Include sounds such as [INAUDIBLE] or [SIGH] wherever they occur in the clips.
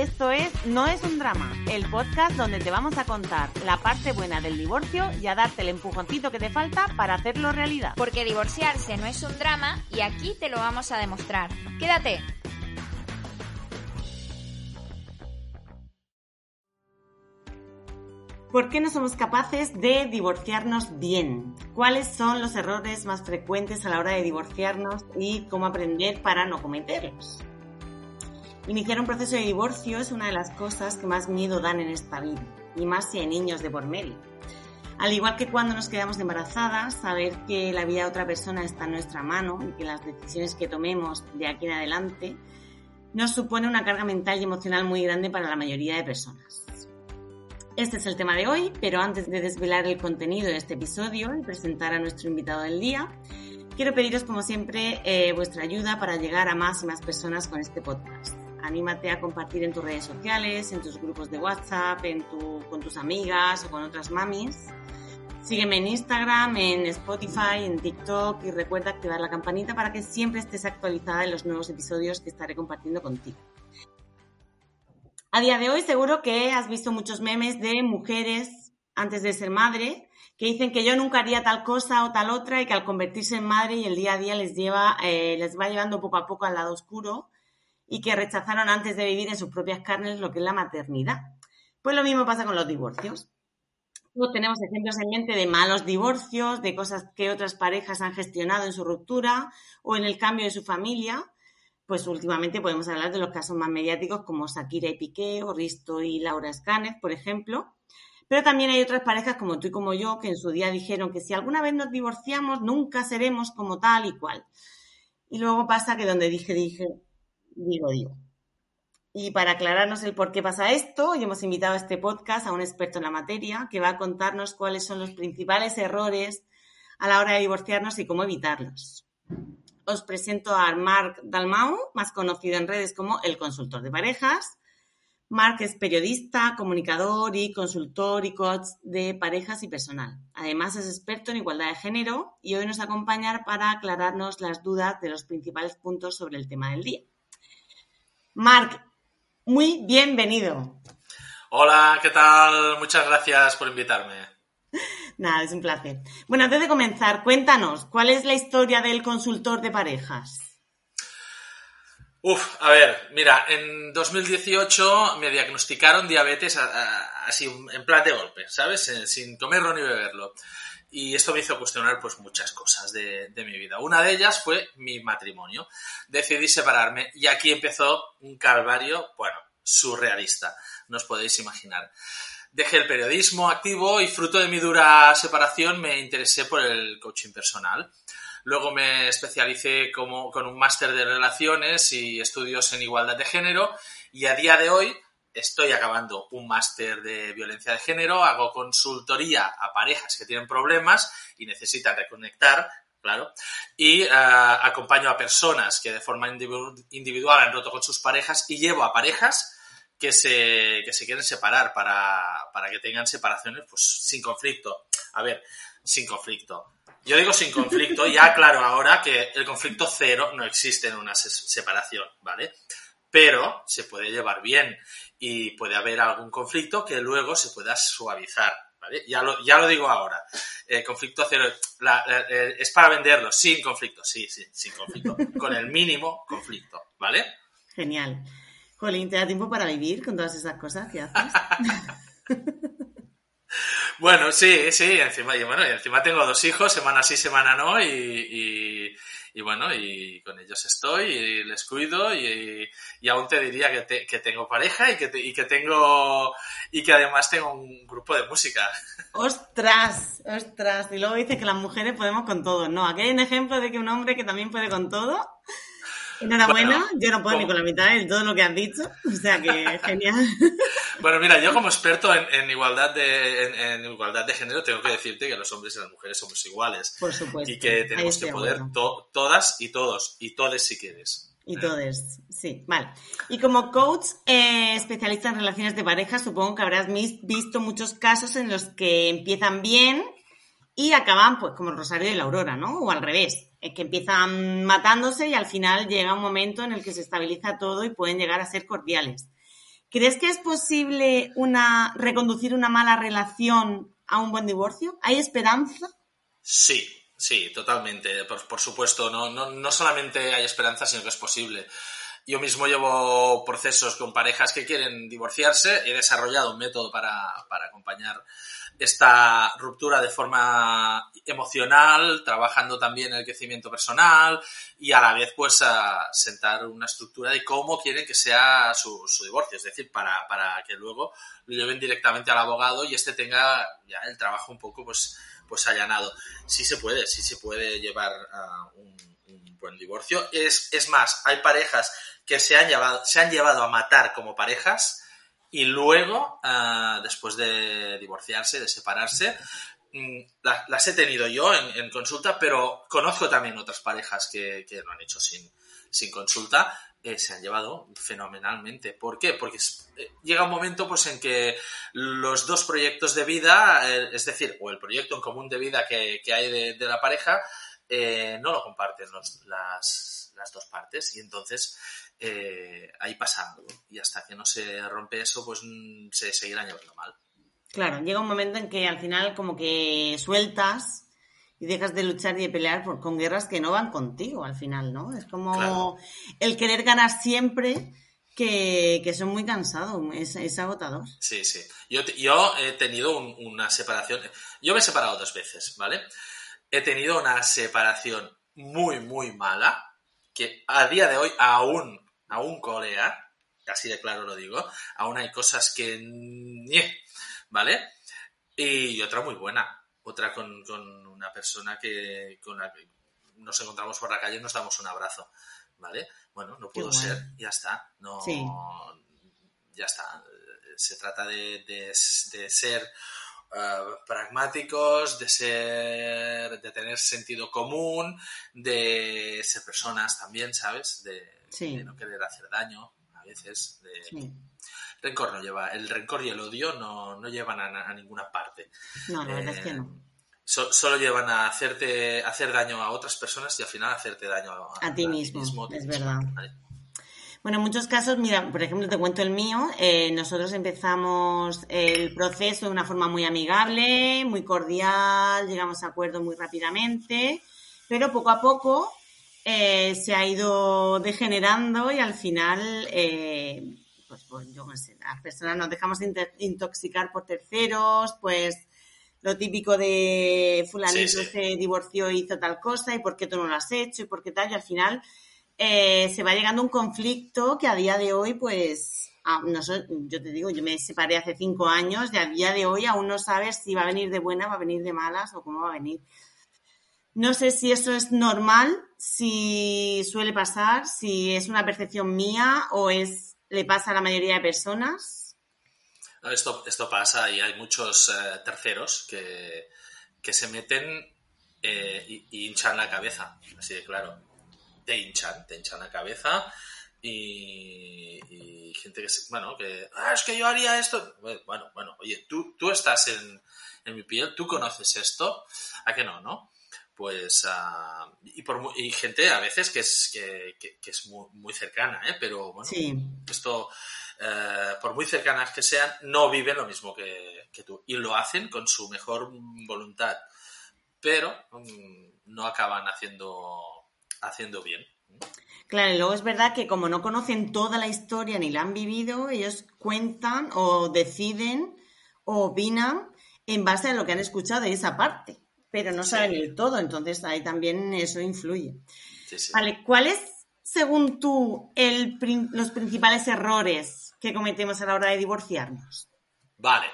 Esto es No es un drama, el podcast donde te vamos a contar la parte buena del divorcio y a darte el empujoncito que te falta para hacerlo realidad. Porque divorciarse no es un drama y aquí te lo vamos a demostrar. Quédate. ¿Por qué no somos capaces de divorciarnos bien? ¿Cuáles son los errores más frecuentes a la hora de divorciarnos y cómo aprender para no cometerlos? Iniciar un proceso de divorcio es una de las cosas que más miedo dan en esta vida, y más si hay niños de por medio. Al igual que cuando nos quedamos embarazadas, saber que la vida de otra persona está en nuestra mano y que las decisiones que tomemos de aquí en adelante nos supone una carga mental y emocional muy grande para la mayoría de personas. Este es el tema de hoy, pero antes de desvelar el contenido de este episodio y presentar a nuestro invitado del día, quiero pediros como siempre eh, vuestra ayuda para llegar a más y más personas con este podcast. Anímate a compartir en tus redes sociales, en tus grupos de WhatsApp, en con tus amigas o con otras mamis. Sígueme en Instagram, en Spotify, en TikTok y recuerda activar la campanita para que siempre estés actualizada en los nuevos episodios que estaré compartiendo contigo. A día de hoy seguro que has visto muchos memes de mujeres antes de ser madre que dicen que yo nunca haría tal cosa o tal otra y que al convertirse en madre y el día a día les lleva, eh, les va llevando poco a poco al lado oscuro y que rechazaron antes de vivir en sus propias carnes lo que es la maternidad. Pues lo mismo pasa con los divorcios. tenemos ejemplos en mente de malos divorcios, de cosas que otras parejas han gestionado en su ruptura o en el cambio de su familia pues últimamente podemos hablar de los casos más mediáticos como Shakira y Piqué o Risto y Laura Scáner, por ejemplo. Pero también hay otras parejas como tú y como yo que en su día dijeron que si alguna vez nos divorciamos nunca seremos como tal y cual. Y luego pasa que donde dije, dije, digo, digo. Y para aclararnos el por qué pasa esto, hoy hemos invitado a este podcast a un experto en la materia que va a contarnos cuáles son los principales errores a la hora de divorciarnos y cómo evitarlos os presento a Marc Dalmau, más conocido en redes como el consultor de parejas. Marc es periodista, comunicador y consultor y coach de parejas y personal. Además es experto en igualdad de género y hoy nos acompaña para aclararnos las dudas de los principales puntos sobre el tema del día. Marc, muy bienvenido. Hola, ¿qué tal? Muchas gracias por invitarme. Nada, es un placer. Bueno, antes de comenzar, cuéntanos, ¿cuál es la historia del consultor de parejas? Uf, a ver, mira, en 2018 me diagnosticaron diabetes así en plan de golpe, ¿sabes? Eh, sin comerlo ni beberlo. Y esto me hizo cuestionar pues muchas cosas de, de, mi vida. Una de ellas fue mi matrimonio. Decidí separarme y aquí empezó un calvario, bueno, surrealista, no os podéis imaginar. Dejé el periodismo activo y fruto de mi dura separación me interesé por el coaching personal. Luego me especialicé como, con un máster de relaciones y estudios en igualdad de género y a día de hoy estoy acabando un máster de violencia de género, hago consultoría a parejas que tienen problemas y necesitan reconectar, claro, y eh, acompaño a personas que de forma individual han roto con sus parejas y llevo a parejas que se, que se quieren separar para, para que tengan separaciones pues sin conflicto. A ver, sin conflicto. Yo digo sin conflicto, ya [LAUGHS] claro ahora que el conflicto cero no existe en una separación, ¿vale? Pero se puede llevar bien y puede haber algún conflicto que luego se pueda suavizar, ¿vale? Ya lo, ya lo digo ahora. El conflicto cero es para venderlo sin conflicto, sí, sí, sin conflicto, con el mínimo conflicto, ¿vale? Genial. Jolín, ¿te da tiempo para vivir con todas esas cosas que haces? [LAUGHS] bueno, sí, sí, encima, y bueno, y encima tengo dos hijos, semana sí, semana no, y, bueno, y con ellos estoy, y les cuido, y, aún te diría que, que tengo pareja y que, y que tengo, y que además tengo un grupo de música. [LAUGHS] ¡Ostras! ¡Ostras! Y luego dice que las mujeres podemos con todo, ¿no? Aquí hay un ejemplo de que un hombre que también puede con todo Enhorabuena, yo no puedo ni con la mitad de todo lo que has dicho, o sea que [LAUGHS] genial. Bueno, mira, yo como experto en, igualdad de en, igualdad de género tengo que decirte que los hombres y las mujeres somos iguales. Por supuesto. Y que tenemos que poder todas y todos, y todes si quieres. Y todes, sí, vale. Y como coach eh, especialista en relaciones de pareja, supongo que habrás visto muchos casos en los que empiezan bien y acaban pues como Rosario y la Aurora, ¿no? O al revés que empiezan matándose y al final llega un momento en el que se estabiliza todo y pueden llegar a ser cordiales. ¿Crees que es posible reconducir una mala relación a un buen divorcio? ¿Hay esperanza? Sí, sí, totalmente. Por, supuesto, no, no, no solamente hay esperanza, sino que es posible. Yo mismo llevo procesos con parejas que quieren divorciarse. He desarrollado un método para, para acompañar esta ruptura de forma emocional, trabajando también el crecimiento personal y a la vez pues a sentar una estructura de cómo quieren que sea su, divorcio, es decir, para, para, que luego lo lleven directamente al abogado y este tenga ya el trabajo un poco pues, pues allanado. Sí se puede, sí se puede llevar un, un, buen divorcio. Es, es más, hay parejas que se han, llevado, se han llevado a matar como parejas y luego, ah, después de divorciarse, de separarse, mm, las, he tenido yo en, consulta, pero conozco también otras parejas que, lo han hecho sin, sin consulta. Eh, se han llevado fenomenalmente. ¿Por qué? Porque eh, llega un momento pues, en que los dos proyectos de vida, eh, es decir, o el proyecto en común de vida que, hay de, la pareja, no lo comparten las, las dos partes. Y entonces eh, ahí pasa algo. Y hasta que no se rompe eso, pues mm, se seguirá llevando mal. Claro, llega un momento en que al final como que sueltas y dejas de luchar y de pelear por, con guerras que no van contigo al final, ¿no? Es como el querer ganar siempre que, son muy cansados, es, agotador. Sí, sí. Yo, yo he tenido una separación, yo me he separado dos veces, ¿vale? He tenido una separación muy, muy mala, que a día de hoy aún aún colea, así de claro lo digo, aún hay cosas que... ¿Vale? Y otra muy buena, otra con, una persona que, con la que nos encontramos por la calle y nos damos un abrazo, ¿vale? Bueno, no pudo ser, ya está, no... Ya está, se trata de, ser eh, pragmáticos, de ser, de tener sentido común, de ser personas también, ¿sabes? De, de no querer hacer daño a veces. De... Rencor no lleva, el rencor y el odio no, no llevan a, ninguna parte. No, la verdad es que no. Eh, solo llevan a hacerte hacer daño a otras personas y al final hacerte daño a, ti mismo. es verdad. Bueno, en muchos casos, mira, por ejemplo, te cuento el mío. Eh, nosotros empezamos el proceso de una forma muy amigable, muy cordial, llegamos a acuerdos muy rápidamente, pero poco a poco eh, se ha ido degenerando y al final, eh, pues, pues, yo no sé, las personas nos dejamos intoxicar por terceros, pues lo típico de fulanito se divorció y hizo tal cosa y por qué tú no lo has hecho y por qué tal y al final eh, se va llegando a un conflicto que a día de hoy pues no yo te digo, yo me separé hace cinco años y a día de hoy aún no sabes si va a venir de buena, va a venir de malas o cómo va a venir. No sé si eso es normal, si suele pasar, si es una percepción mía o es le pasa a la mayoría de personas. Esto, esto pasa y hay muchos eh, terceros que, se meten eh, y, hinchan la cabeza, así de claro. Te hinchan, te hinchan la cabeza y, gente que, bueno, que, ah, es que yo haría esto. Bueno, bueno, oye, tú, tú estás en, en mi piel, tú conoces esto, ¿a que no, no? Pues ah, y, por, y gente a veces que es que, es muy, cercana ¿eh? pero bueno esto eh, por muy cercanas que sean no viven lo mismo que, tú. Y lo hacen con su mejor voluntad. Pero mm, no acaban haciendo haciendo bien. Claro, y luego es verdad que como no conocen toda la historia ni la han vivido, ellos cuentan o deciden o opinan en base a lo que han escuchado de esa parte pero no saben el todo, entonces ahí también eso influye. Vale, ¿cuáles, según tú, el, los principales errores que cometemos a la hora de divorciarnos? Vale.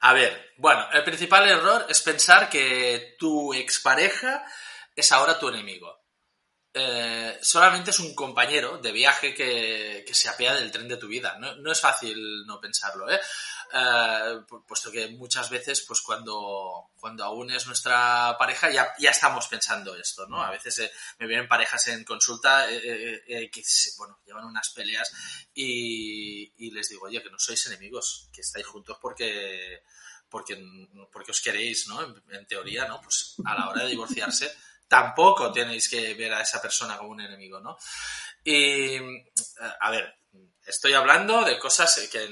A ver, bueno, el principal error es pensar que tu expareja es ahora tu enemigo. Eh, solamente es un compañero de viaje que, se apea del tren de tu vida. No, es fácil no pensarlo, ¿eh? ¿Eh? puesto que muchas veces, pues cuando, cuando aún es nuestra pareja, ya, ya estamos pensando esto, ¿no? A veces eh, me vienen parejas en consulta que, bueno, llevan unas peleas y, les digo, oye, que no sois enemigos, que estáis juntos porque, porque, porque os queréis, ¿no? en teoría, ¿no? Pues a la hora de divorciarse [LAUGHS] tampoco tenéis que ver a esa persona como un enemigo, ¿no? Y, a ver, estoy hablando de cosas que,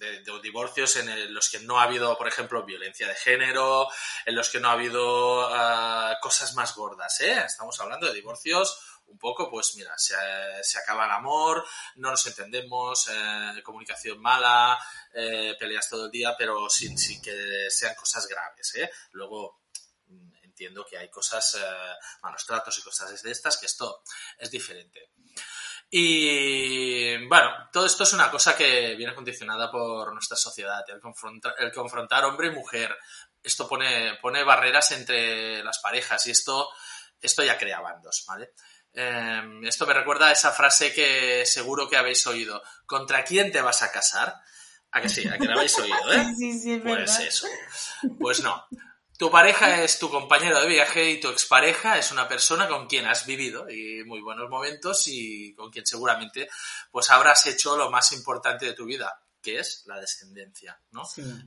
de, divorcios en los que no ha habido, por ejemplo, violencia de género, en los que no ha habido ah, cosas más gordas, ¿eh? Estamos hablando de divorcios un poco, pues mira, se, acaba el amor, no nos entendemos, eh, comunicación mala, eh, peleas todo el día, pero sin, que sean cosas graves, ¿eh? Luego mm, entiendo que hay cosas, malos tratos y cosas de estas, que esto es diferente. Y bueno, todo esto es una cosa que viene condicionada por nuestra sociedad, el confrontar, el confrontar hombre y mujer. Esto pone, pone barreras entre las parejas y esto, esto ya crea bandos, ¿vale? Em, esto me recuerda a esa frase que seguro que habéis oído. ¿Contra quién te vas a casar? A que sí, a que la habéis oído, ¿eh? [LAUGHS] Sí, sí, es pues eso. Pues no. Tu pareja es tu compañero de viaje y tu expareja es una persona con quien has vivido y muy buenos momentos y con quien seguramente pues habrás hecho lo más importante de tu vida, que es la descendencia, ¿no?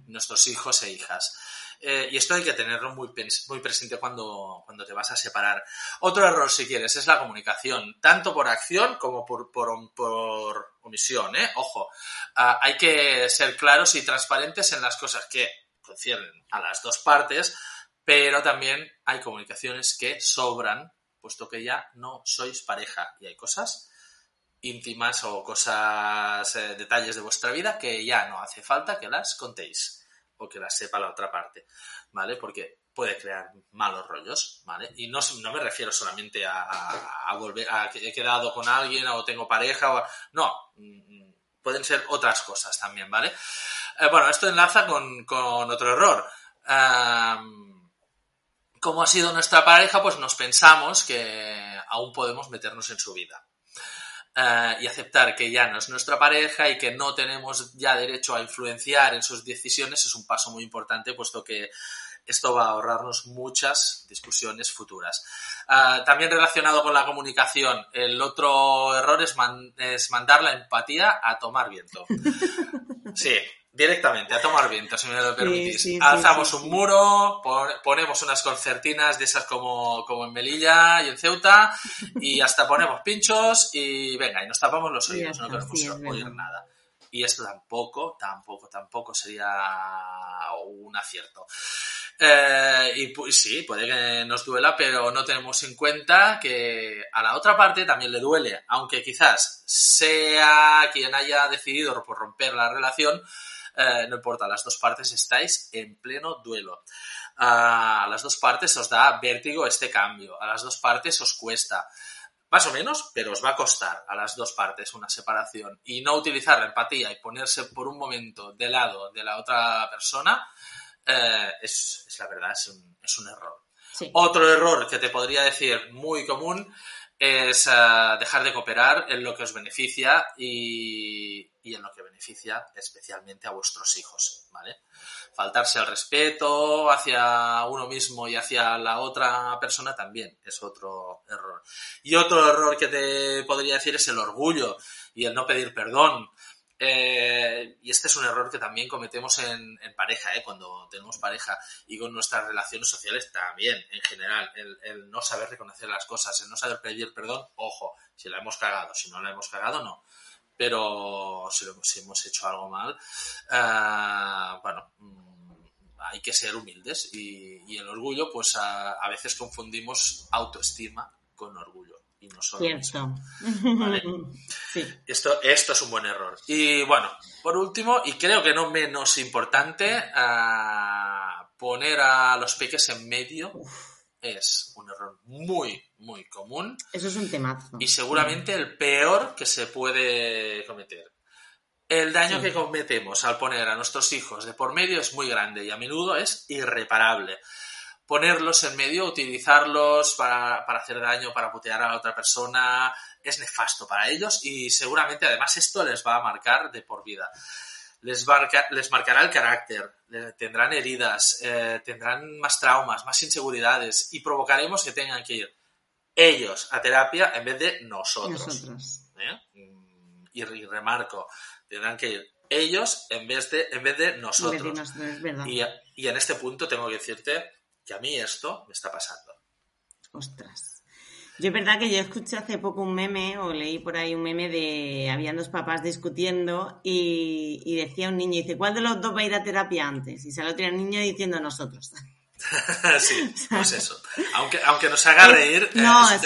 Nuestros hijos e hijas. Eh, y esto hay que tenerlo muy, muy presente cuando, cuando te vas a separar. Otro error, si quieres, es la comunicación, tanto por acción como por, por, omisión. ¿eh? Ojo, ah, hay que ser claros y transparentes en las cosas que conciernen a las dos partes, pero también hay comunicaciones que sobran, puesto que ya no sois pareja y hay cosas íntimas o cosas, eh, detalles de vuestra vida que ya no hace falta que las contéis o que las sepa la otra parte, ¿vale? Porque puede crear malos rollos, ¿vale? Y no, no me refiero solamente a, volver, a que he quedado con alguien o tengo pareja, o, no, mm, pueden ser otras cosas también, ¿vale? Eh, bueno, esto enlaza con, otro error. como ha sido nuestra pareja, pues nos pensamos que aún podemos meternos en su vida. Eh, y aceptar que ya no es nuestra pareja y que no tenemos ya derecho a influenciar en sus decisiones es un paso muy importante, puesto que esto va a ahorrarnos muchas discusiones futuras. Eh, también relacionado con la comunicación, el otro error es, es mandar la empatía a tomar viento. [LAUGHS] Sí, Directamente, a tomar viento, si me lo permitís. Alzamos un muro, ponemos unas concertinas de esas como, como en Melilla y en Ceuta, y [LAUGHS] hasta ponemos pinchos y venga, y nos tapamos los oídos, no queremos oír nada. Y esto tampoco, tampoco, tampoco sería un acierto. Eh, y sí, puede que nos duela, pero no tenemos en cuenta que a la otra parte también le duele, aunque quizás sea quien haya decidido por romper la relación, eh, no importa, las dos partes estáis en pleno duelo. A las dos partes os da vértigo este cambio, a las dos partes os cuesta. Más o menos, pero os va a costar a las dos partes una separación. Y no utilizar la empatía y ponerse por un momento de lado de la otra persona eh, es, la verdad, es un, error. Otro error que te podría decir muy común es eh, dejar de cooperar en lo que os beneficia y, en lo que beneficia especialmente a vuestros hijos, ¿vale? Faltarse al respeto hacia uno mismo y hacia la otra persona también es otro error. Y otro error que te podría decir es el orgullo y el no pedir perdón. Eh, y este es un error que también cometemos en, pareja, ¿eh? cuando tenemos pareja y con nuestras relaciones sociales también, en general. El, no saber reconocer las cosas, el no saber pedir perdón, ojo, si la hemos cagado, si no la hemos cagado, no. Pero si, hemos hecho algo mal, eh, bueno, mm, hay que ser humildes y, el orgullo, pues a veces confundimos autoestima con orgullo y no [LAUGHS] esto, esto es un buen error. Y bueno, por último, y creo que no menos importante, poner a los peques en medio es un error muy, muy común. Eso es un temazo. Y seguramente el peor que se puede cometer. El daño que cometemos al poner a nuestros hijos de por medio es muy grande y a menudo es irreparable ponerlos en medio, utilizarlos para, hacer daño, para putear a la otra persona, es nefasto para ellos y seguramente además esto les va a marcar de por vida. Les, les marcará el carácter, tendrán heridas, eh, tendrán más traumas, más inseguridades y provocaremos que tengan que ir ellos a terapia en vez de nosotros. ¿Eh? Y, remarco, tendrán que ir ellos en vez de, en vez de nosotros. y, y en este punto tengo que decirte que a mí esto me está pasando. Ostras. Yo es verdad que yo escuché hace poco un meme, o leí por ahí un meme de, habían dos papás discutiendo y, y decía un niño, dice, ¿cuál de los dos va a ir a terapia antes? Y sale otro niño diciendo nosotros. [LAUGHS] [LAUGHS] sí, pues [LAUGHS] eso. Aunque, aunque nos haga reír. Eh, no, es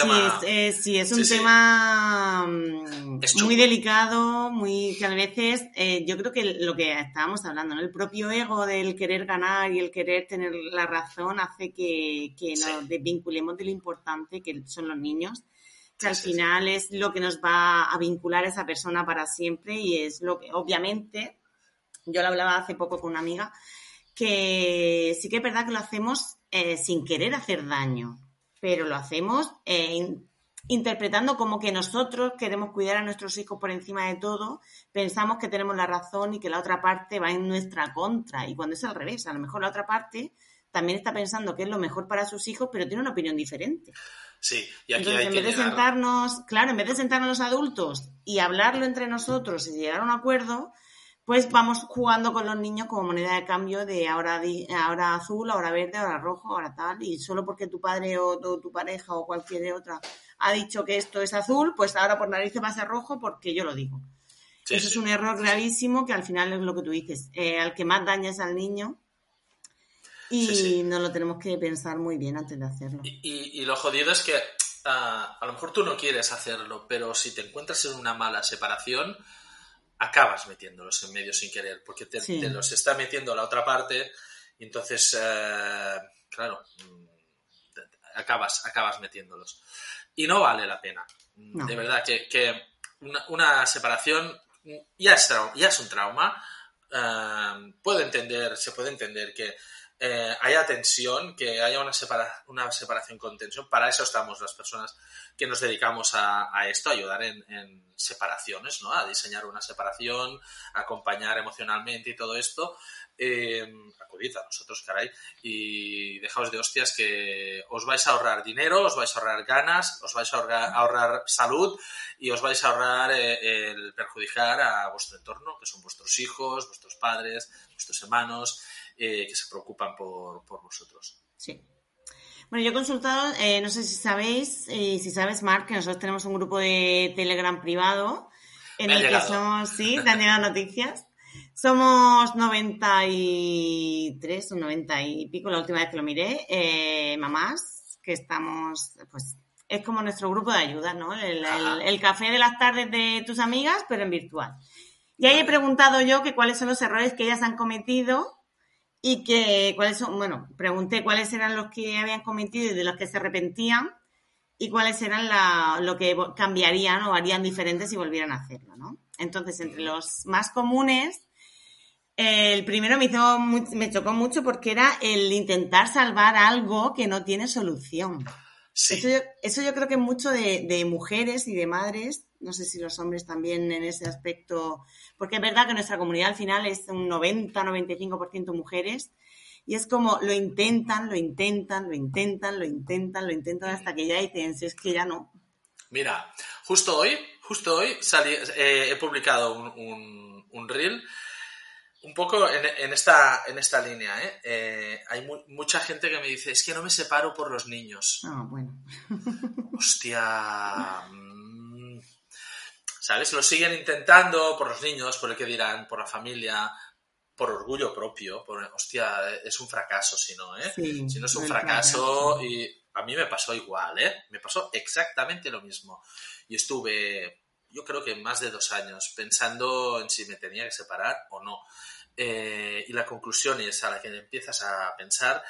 sí, sí, es un tema mm, muy delicado, muy que a veces eh, yo creo que lo que estábamos hablando, ¿no? el propio ego del querer ganar y el querer tener la razón hace que, que nos desvinculemos de lo importante que son los niños que al final es lo que nos va a vincular a esa persona para siempre y es lo que obviamente yo lo hablaba hace poco con una amiga que sí que es verdad que lo hacemos eh, sin querer hacer daño, pero lo hacemos eh, interpretando como que nosotros queremos cuidar a nuestros hijos por encima de todo, pensamos que tenemos la razón y que la otra parte va en nuestra contra. Y cuando es al revés, a lo mejor la otra parte también está pensando que es lo mejor para sus hijos, pero tiene una opinión diferente. Sí, y aquí Entonces, hay en que vez de sentarnos, claro, en vez de sentarnos los adultos y hablarlo entre nosotros y llegar a un acuerdo, pues vamos jugando con los niños como moneda de cambio de ahora, ahora azul, ahora verde, ahora rojo, ahora tal, y solo porque tu padre o tu, tu pareja o cualquier otra ha dicho que esto es azul, pues ahora por narices va a ser rojo porque yo lo digo. Sí, Eso sí. es un error gravísimo que al final es lo que tú dices, eh, al que más daña es al niño y Sí, no lo tenemos que pensar muy bien antes de hacerlo. Y, y- y lo jodido es que ah, a lo mejor tú no quieres hacerlo, pero si te encuentras en una mala separación, acabas metiéndolos en medio sin querer, porque te, Sí. te los está metiendo la otra parte, y entonces, eh, claro, mm, acabas, acabas metiéndolos. Y no vale la pena. No. De verdad que, que una, una separación ya es, ya es un trauma. eh, puedo entender, se puede entender que eh, haya tensión, que haya una, separa- una separación con tensión. Para eso estamos las personas que nos dedicamos a, esto, a ayudar en, separaciones, ¿no? A diseñar una separación, a acompañar emocionalmente y todo esto. Eh, acudid a nosotros, caray, y dejaos de hostias que os vais a ahorrar dinero, os vais a ahorrar ganas, os vais a ahorrar, ahorrar salud y os vais a ahorrar eh, el perjudicar a vuestro entorno, que son vuestros hijos, vuestros padres, vuestros hermanos, eh, que se preocupan por, por vosotros. Sí. Bueno, yo he consultado, eh, no sé si sabéis, y si sabes, Marc, que nosotros tenemos un grupo de Telegram privado en Me el que somos, sí, te han llegado noticias. Somos 93 o 90 y pico, la última vez que lo miré, eh, mamás, que estamos, pues, es como nuestro grupo de ayuda, ¿no? El, el- el café de las tardes de tus amigas, pero en virtual. Y ahí he preguntado yo que cuáles son los errores que ellas han cometido y que cuáles son, bueno, pregunté cuáles eran los que habían cometido y de los que se arrepentían y cuáles eran la, lo que cambiarían o harían diferentes si volvieran a hacerlo, ¿no? Entonces, entre los más comunes, el primero me hizo me chocó mucho porque era el intentar salvar algo que no tiene solución. Sí, Eso, yo, eso yo creo que mucho de, de mujeres y de madres, no sé si los hombres también en ese aspecto, porque es verdad que nuestra comunidad al final es un 90-95% mujeres y es como lo intentan, lo intentan, lo intentan, lo intentan, lo intentan hasta que ya dicen, si es que ya no. Mira, justo hoy, justo hoy salí- eh, he publicado un, un, un reel un poco en, en esta, en esta línea. ¿eh? Eh, hay mu- mucha gente que me dice, es que no me separo por los niños. Ah, bueno. Hostia. [LAUGHS] ¿Sabes? Lo siguen intentando por los niños, por el que dirán, por la familia, por orgullo propio. Por, hostia, es un fracaso si no, ¿eh? Sí, si no es un fracaso y a mí me pasó igual, ¿eh? Me pasó exactamente lo mismo. Y estuve, yo creo que más de dos años pensando en si me tenía que separar o no. Eh, y la conclusión es a la que empiezas a pensar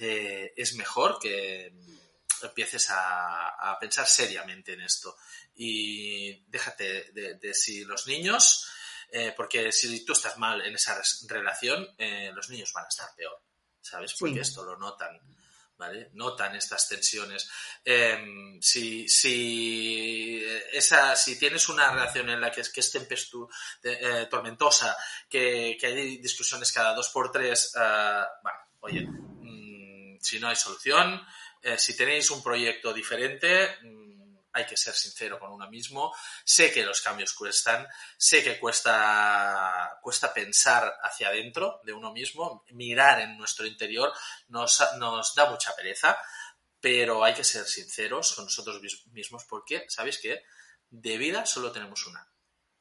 eh, es mejor que empieces a, a pensar seriamente en esto y déjate de, de si los niños eh, porque si tú estás mal en esa relación eh, los niños van a estar peor sabes porque Sí. esto lo notan ¿vale? Notan estas tensiones. Eh, si, si, esa, si tienes una relación en la que es, que es tempestu, eh, tormentosa, que, que, hay discusiones cada dos por tres, uh, bueno, oye, mmm, si no hay solución, eh, si tenéis un proyecto diferente, mmm, hay que ser sincero con uno mismo. Sé que los cambios cuestan, sé que cuesta, cuesta pensar hacia adentro de uno mismo, mirar en nuestro interior nos, nos da mucha pereza, pero hay que ser sinceros con nosotros mismos porque, ¿sabéis qué? De vida solo tenemos una.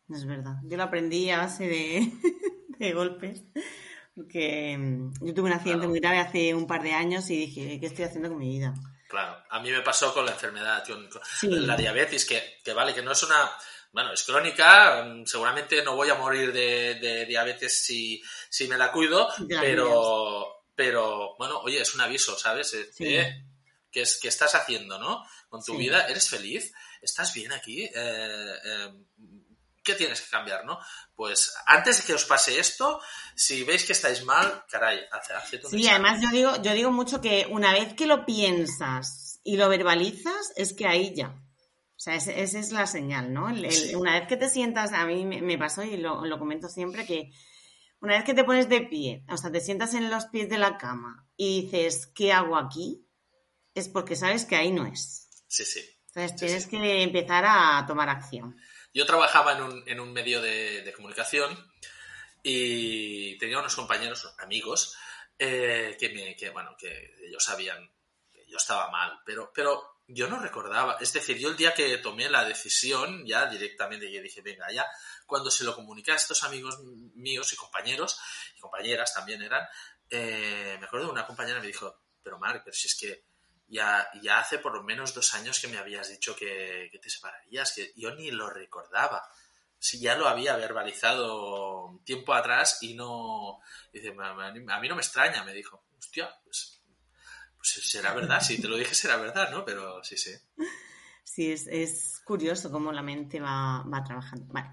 Es verdad. Yo lo aprendí a base de, [LAUGHS] de golpes. Porque mm, yo tuve un accidente muy grave hace un par de años y dije, ¿qué estoy haciendo con mi vida? Claro, a mí me pasó con la enfermedad, con la diabetes, que, que, vale, que no es una... Bueno, es crónica, mm, seguramente no voy a morir de, diabetes si, si, me la cuido, pero, pero bueno, oye, es un aviso, ¿sabes? Eh, eh, ¿qué, es, ¿Qué estás haciendo, no? Con tu vida, ¿eres feliz? ¿Estás bien aquí? Eh, ¿Qué tienes que cambiar, no? Pues antes de que os pase esto, si veis que estáis mal, caray, haced un Sí, además yo digo, yo digo mucho que una vez que lo piensas y lo verbalizas, es que ahí ya. O sea, esa es la señal, ¿no? Una vez que te sientas, a mí me, pasó y lo, lo, comento siempre, que una vez que te pones de pie, o sea, te sientas en los pies de la cama y dices, ¿qué hago aquí? Es porque sabes que ahí no es. Sí, sí. Entonces tienes que empezar a tomar acción. Yo trabajaba en un, en un medio de, comunicación y tenía unos compañeros, amigos, eh, que, me, que, bueno, que ellos sabían que yo estaba mal, pero, pero yo no recordaba. Es decir, yo el día que tomé la decisión, ya directamente yo dije, venga, ya, cuando se lo comuniqué a estos amigos míos y compañeros, y compañeras también eran, eh, me acuerdo de una compañera me dijo, pero Marc, pero si es que ya, ya hace por lo menos dos años que me habías dicho que, te separarías, que yo ni lo recordaba. Si ya lo había verbalizado tiempo atrás y no... Dice, a mí no me extraña, me dijo. Hostia, pues, pues será verdad, si te lo dije será verdad, ¿no? Pero sí, sí. Sí, es, curioso cómo la mente va, trabajando. Vale.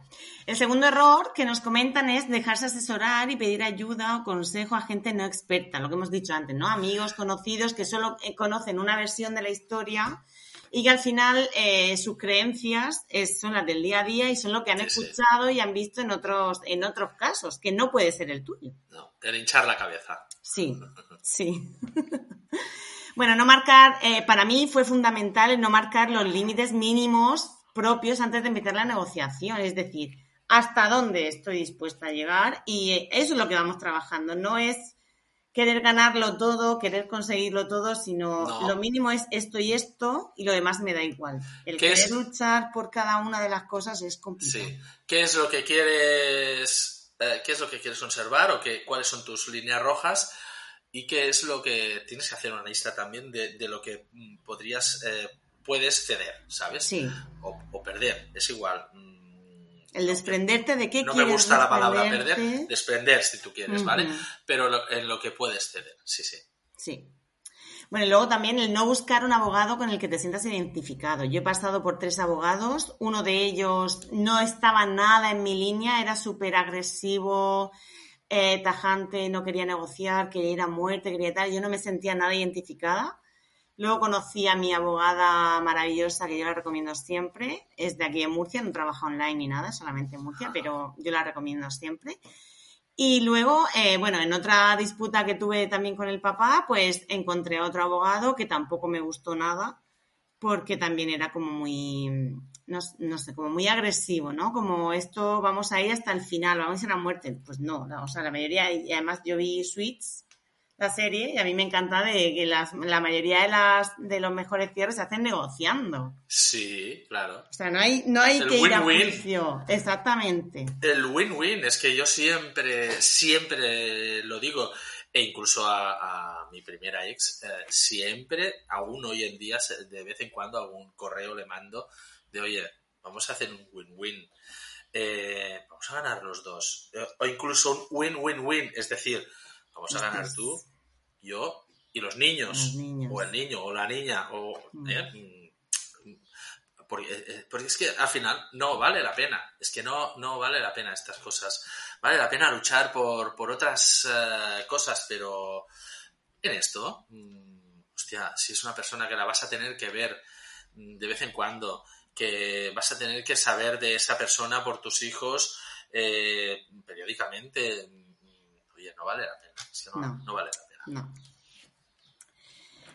El segundo error que nos comentan es dejarse asesorar y pedir ayuda o consejo a gente no experta, lo que hemos dicho antes, ¿no? Amigos, conocidos que solo eh, conocen una versión de la historia y que al final eh, sus creencias son las del día a día y son lo que han escuchado y han visto en otros, en otros casos, que no puede ser el tuyo. No, el hinchar la cabeza. Sí, sí. [LAUGHS] Bueno, no marcar, eh, para mí fue fundamental el no marcar los límites mínimos propios antes de empezar la negociación, es decir, hasta dónde estoy dispuesta a llegar y eso es lo que vamos trabajando, no es querer ganarlo todo, querer conseguirlo todo, sino lo mínimo es esto y esto y lo demás me da igual. El querer luchar por cada una de las cosas es complicado. Sí. ¿Qué es lo que quieres, eh, qué es lo que quieres conservar o qué, cuáles son tus líneas rojas? Y qué es lo que tienes que hacer una lista también de, lo que mm, podrías, eh, puedes ceder, ¿sabes? Sí. O, perder, es igual. Mm, el desprenderte de qué No me gusta la palabra perder, desprender si tú quieres, ¿vale? Pero en lo que puedes ceder, sí, sí. Sí. Bueno, y luego también el no buscar un abogado con el que te sientas identificado. Yo he pasado por tres abogados, uno de ellos no estaba nada en mi línea, era súper agresivo, eh, tajante, no quería negociar, quería ir a muerte, quería tal. Yo no me sentía nada identificada. Luego conocí a mi abogada maravillosa, que yo la recomiendo siempre. Es de aquí en Murcia, no trabaja online ni nada, solamente en Murcia, pero yo la recomiendo siempre. Y luego, eh, bueno, en otra disputa que tuve también con el papá, pues encontré a otro abogado que tampoco me gustó nada, porque también era como muy, no, sé, como muy agresivo, ¿no? Como esto vamos a ir hasta el final, vamos a ir a la muerte. Pues no, o sea, la mayoría, y además yo vi Suits, la serie, y a mí me encanta de que las, la mayoría de las de los mejores cierres se hacen negociando. Sí, claro. O sea, no hay, no hay que ir a juicio. Exactamente. El win-win es que yo siempre, siempre lo digo, e incluso a, mi primera ex, eh, siempre, aún hoy en día, de vez en cuando algún correo le mando de, oye, vamos a hacer un win-win. Eh, vamos a ganar los dos. Eh, o incluso un win-win-win, es decir, vamos a ganar tú, yo y los niños, o el niño, o la niña, o... Mm. Eh, mm, porque, es que al final no vale la pena, es que no, no vale la pena estas cosas. Vale la pena luchar por, por otras cosas, pero en esto, mm, hostia, si es una persona que la vas a tener que ver de vez en cuando, que vas a tener que saber de esa persona por tus hijos eh, periódicamente. Oye, no vale la pena. no, vale la pena.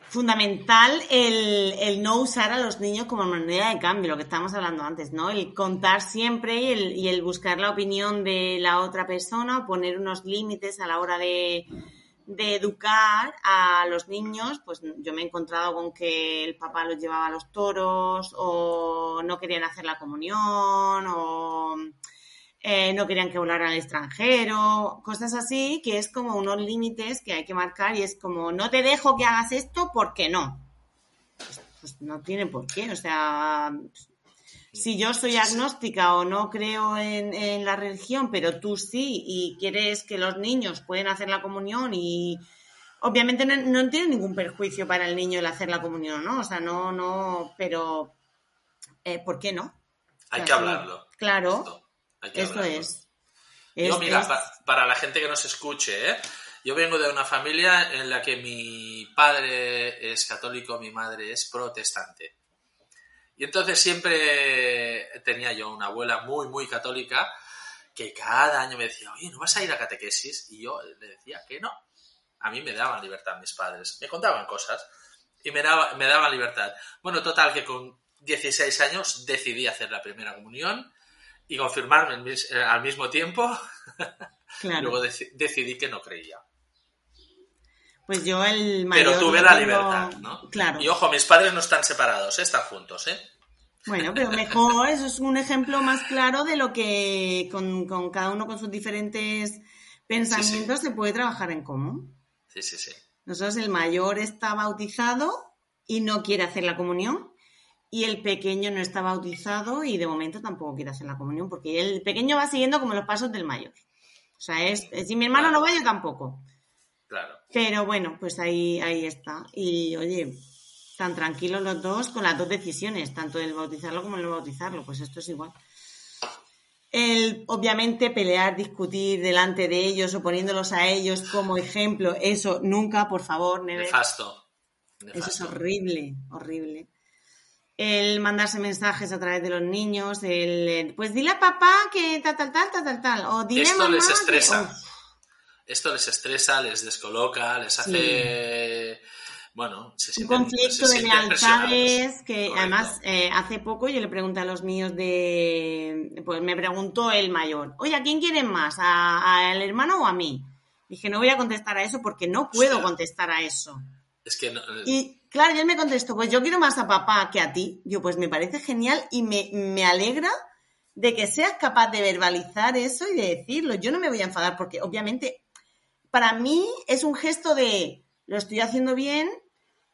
Fundamental el, no usar a los niños como moneda de cambio, lo que estábamos hablando antes, ¿no? El contar siempre y el, y el buscar la opinión de la otra persona, poner unos límites a la hora de, de educar a los niños, pues yo me he encontrado con que el papá los llevaba a los toros o no querían hacer la comunión o eh, no querían que volaran al extranjero, cosas así, que es como unos límites que hay que marcar y es como, no te dejo que hagas esto porque no. Pues, pues no tiene por qué, o sea, si yo soy agnóstica o no creo en, la religión, pero tú sí y quieres que los niños pueden hacer la comunión y obviamente no, tiene ningún perjuicio para el niño el hacer la comunión, ¿no? O sea, no, no, pero eh, ¿por qué no? Hay que hablarlo. Claro, eso es. Yo, mira, para la gente que nos escuche, ¿eh? yo vengo de una familia en la que mi padre es católico, mi madre es protestante. Y entonces siempre tenía yo una abuela muy, muy católica que cada año me decía, oye, ¿no vas a ir a catequesis? Y yo le decía que no. A mí me daban libertad mis padres. Me contaban cosas y me, me daban libertad. Bueno, total, que con 16 años decidí hacer la primera comunión y confirmarme eh, al mismo tiempo. [LAUGHS] Luego decidí que no creía. Pues yo el mayor... Pero tuve la libertad, ¿no? Claro. Y ojo, mis padres no están separados, ¿eh? están juntos, ¿eh? Bueno, pero mejor, eso es un ejemplo más claro de lo que con, cada uno con sus diferentes pensamientos se puede trabajar en común. Sí, sí, sí. Nosotros el mayor está bautizado y no quiere hacer la comunión y el pequeño no está bautizado y de momento tampoco quiere hacer la comunión porque el pequeño va siguiendo como los pasos del mayor. O sea, es, si mi hermano no va, yo tampoco. Claro. Pero bueno, pues ahí, ahí está. Y oye, tan tranquilos los dos con las dos decisiones, tanto el bautizarlo como el bautizarlo, pues esto es igual. El, obviamente, pelear, discutir delante de ellos o poniéndolos a ellos como ejemplo, eso nunca, por favor, Nefasto. Eso es horrible, horrible. El mandarse mensajes a través de los niños, el pues dile a papá que tal, tal, tal, tal, tal, o dile Esto les estresa esto les estresa, les descoloca, les hace... Bueno, se Un conflicto de lealtades que además eh, hace poco yo le pregunté a los míos de... Pues me preguntó el mayor, oye, ¿a quién quieren más? ¿Al hermano o a mí? Dije, no voy a contestar a eso porque no puedo contestar a eso. Es que no, eh. Y claro, él me contestó, pues yo quiero más a papá que a ti. Yo, pues me parece genial y me, me alegra de que seas capaz de verbalizar eso y de decirlo. Yo no me voy a enfadar porque obviamente para mí es un gesto de lo estoy haciendo bien,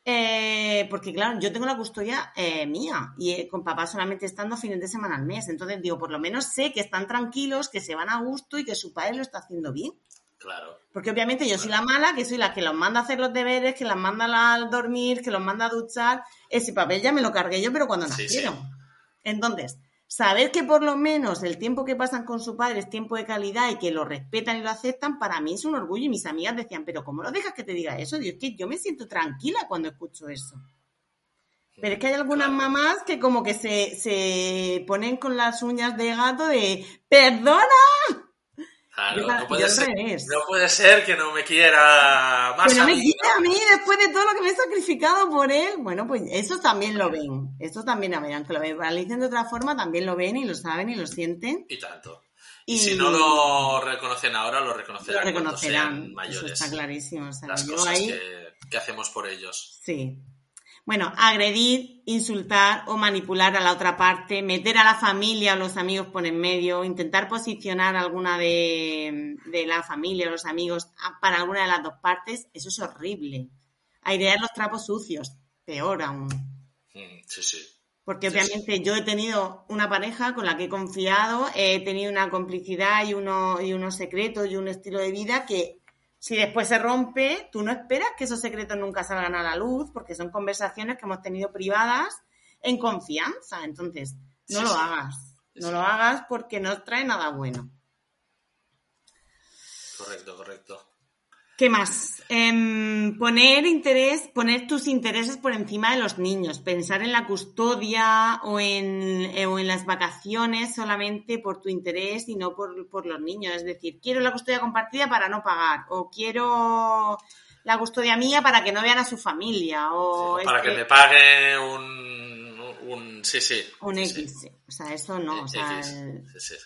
eh, porque claro, yo tengo la custodia eh, mía y eh, con papá solamente estando fines de semana al mes. Entonces digo, por lo menos sé que están tranquilos, que se van a gusto y que su padre lo está haciendo bien. Claro. Porque obviamente yo soy la mala, que soy la que los manda a hacer los deberes, que los manda a dormir, que los manda a duchar. Ese papel ya me lo cargué yo, pero cuando nacieron. Entonces, saber que por lo menos el tiempo que pasan con su padre es tiempo de calidad y que lo respetan y lo aceptan, para mí es un orgullo. Y mis amigas decían, pero ¿cómo lo dejas que te diga eso? Dios, que yo me siento tranquila cuando escucho eso. Pero es que hay algunas mamás que como que se, se ponen con las uñas de gato de ¡Perdona! No, puede ser, que no me quiera más. Que no me quiera a mí después de todo lo que me he sacrificado por él. Bueno, pues eso también lo ven. Eso también, a ver, aunque lo realicen de otra forma, también lo ven y lo saben y lo sienten. Y tanto. Y, si no lo reconocen ahora, lo reconocerán, lo reconocerán. mayores. Eso está clarísimo. Las cosas que hacemos por ellos. Sí. Bueno, agredir, insultar o manipular a la otra parte, meter a la familia o los amigos por en medio, intentar posicionar alguna de, la familia o los amigos para alguna de las dos partes, eso es horrible. Airear los trapos sucios, peor aún. Mm, sí, sí. Porque obviamente yo he tenido una pareja con la que he confiado, he tenido una complicidad y, uno, y unos secretos y un estilo de vida que si después se rompe, tú no esperas que esos secretos nunca salgan a la luz, porque son conversaciones que hemos tenido privadas en confianza. Entonces, no lo hagas. No lo hagas porque no trae nada bueno. Correcto, correcto. ¿Qué más? Em, poner interés, poner tus intereses por encima de los niños, pensar en la custodia o en, eh, o en las vacaciones solamente por tu interés y no por, los niños. Es decir, quiero la custodia compartida para no pagar o quiero la custodia mía para que no vean a su familia o para que me pague un, un sí sí. Un X o sea eso no o sea,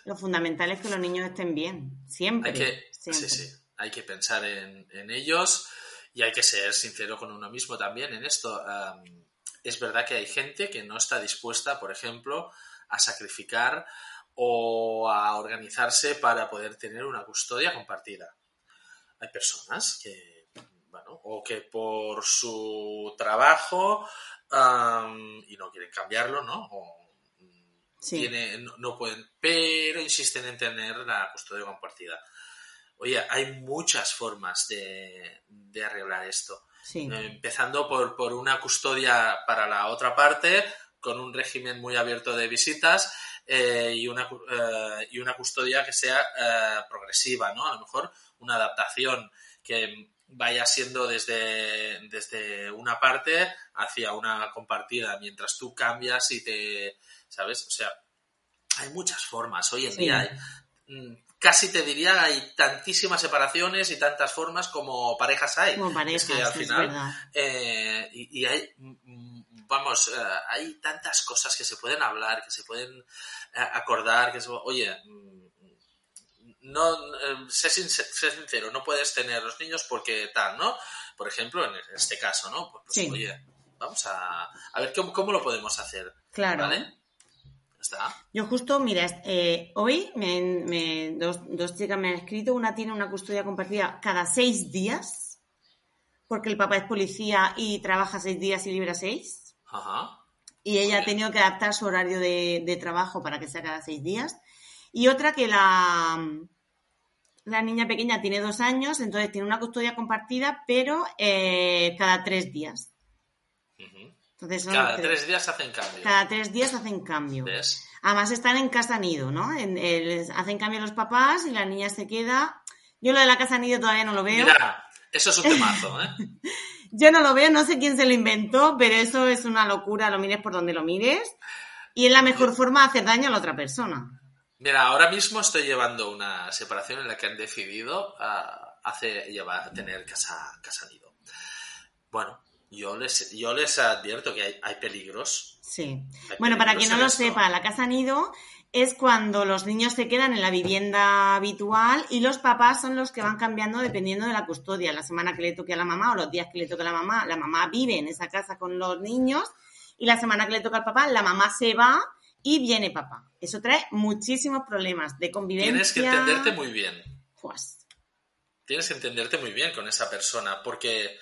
lo fundamental es que los niños estén bien siempre Hay que, sí sí hay que pensar en, ellos y hay que ser sincero con uno mismo también en esto. es verdad que hay gente que no está dispuesta, por ejemplo, a sacrificar o a organizarse para poder tener una custodia compartida. Hay personas que, bueno, o que por su trabajo y no quieren cambiarlo, ¿no? O, no, pueden, pero insisten en tener la custodia compartida. Oye, hay muchas formas de, arreglar esto. Eh, empezando por, por una custodia para la otra parte, con un régimen muy abierto de visitas eh, y, una, eh, y una custodia que sea progresiva, ¿no? A lo mejor una adaptación que vaya siendo desde, desde una parte hacia una compartida, mientras tú cambias y te, ¿sabes? O sea, hay muchas formas. Hoy en día hay, mm, casi te diría, hay tantísimas separaciones y tantas formas como parejas hay. Como parejas, es que al final, eh, y, hay, mm, vamos, eh, hay tantas cosas que se pueden hablar, que se pueden eh, acordar, que oye, mm, no, sé, sincero, no puedes tener los niños porque tal, ¿no? Por ejemplo, en este caso, ¿no? Pues, pues oye, vamos a, a ver cómo, cómo, lo podemos hacer. Claro. ¿Vale? Yo justo, mira, eh, hoy me, dos, dos, chicas me han escrito, una tiene una custodia compartida cada seis días, porque el papá es policía y trabaja seis días y libra seis. Ajá. Y ella ha tenido que adaptar su horario de, trabajo para que sea cada seis días. Y otra que la, la niña pequeña tiene dos años, entonces tiene una custodia compartida, pero eh, cada tres días cada tres, días hacen cambio. Cada tres días hacen cambio. Además están en casa nido, ¿no? hacen cambio los papás y la niña se queda. Yo lo de la casa nido todavía no lo veo. Mira, eso es un temazo, ¿eh? [LAUGHS] Yo no lo veo, no sé quién se lo inventó, pero eso es una locura, lo mires por donde lo mires. Y es la mejor forma de hacer daño a la otra persona. Mira, ahora mismo estoy llevando una separación en la que han decidido ah, hacer, llevar, tener casa, casa nido. Bueno, yo les, yo les advierto que hay, peligros. Sí. bueno, para quien no lo sepa, la casa nido es cuando los niños se quedan en la vivienda habitual y los papás son los que van cambiando dependiendo de la custodia, la semana que le toque a la mamá o los días que le toque a la mamá. La mamá vive en esa casa con los niños y la semana que le toca al papá, la mamá se va y viene papá. Eso trae muchísimos problemas de convivencia. Tienes que entenderte muy bien. Pues. Tienes que entenderte muy bien con esa persona porque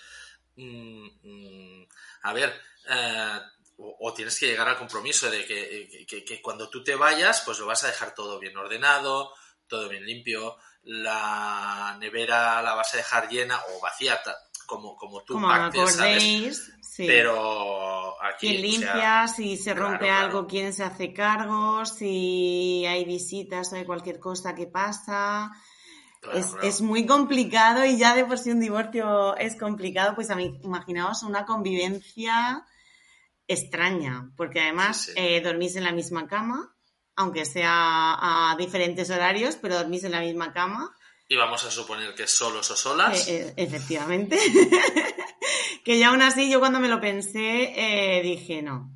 Mm, mm, a ver, eh, o, tienes que llegar al compromiso de que, cuando tú te vayas, pues lo vas a dejar todo bien ordenado, todo bien limpio, la nevera la vas a dejar llena o vacía, como, como tú como ¿sabes? Pero aquí... Quien limpia, si se rompe algo, quién se hace cargo, si hay visitas o hay cualquier cosa que pasa es, muy complicado y ya de por sí un divorcio es complicado, pues a mí, imaginaos una convivencia extraña, porque además eh, dormís en la misma cama, aunque sea a diferentes horarios, pero dormís en la misma cama. Y vamos a suponer que solos o solas. Eh, eh, efectivamente. [LAUGHS] que ya aún así yo cuando me lo pensé dije, no,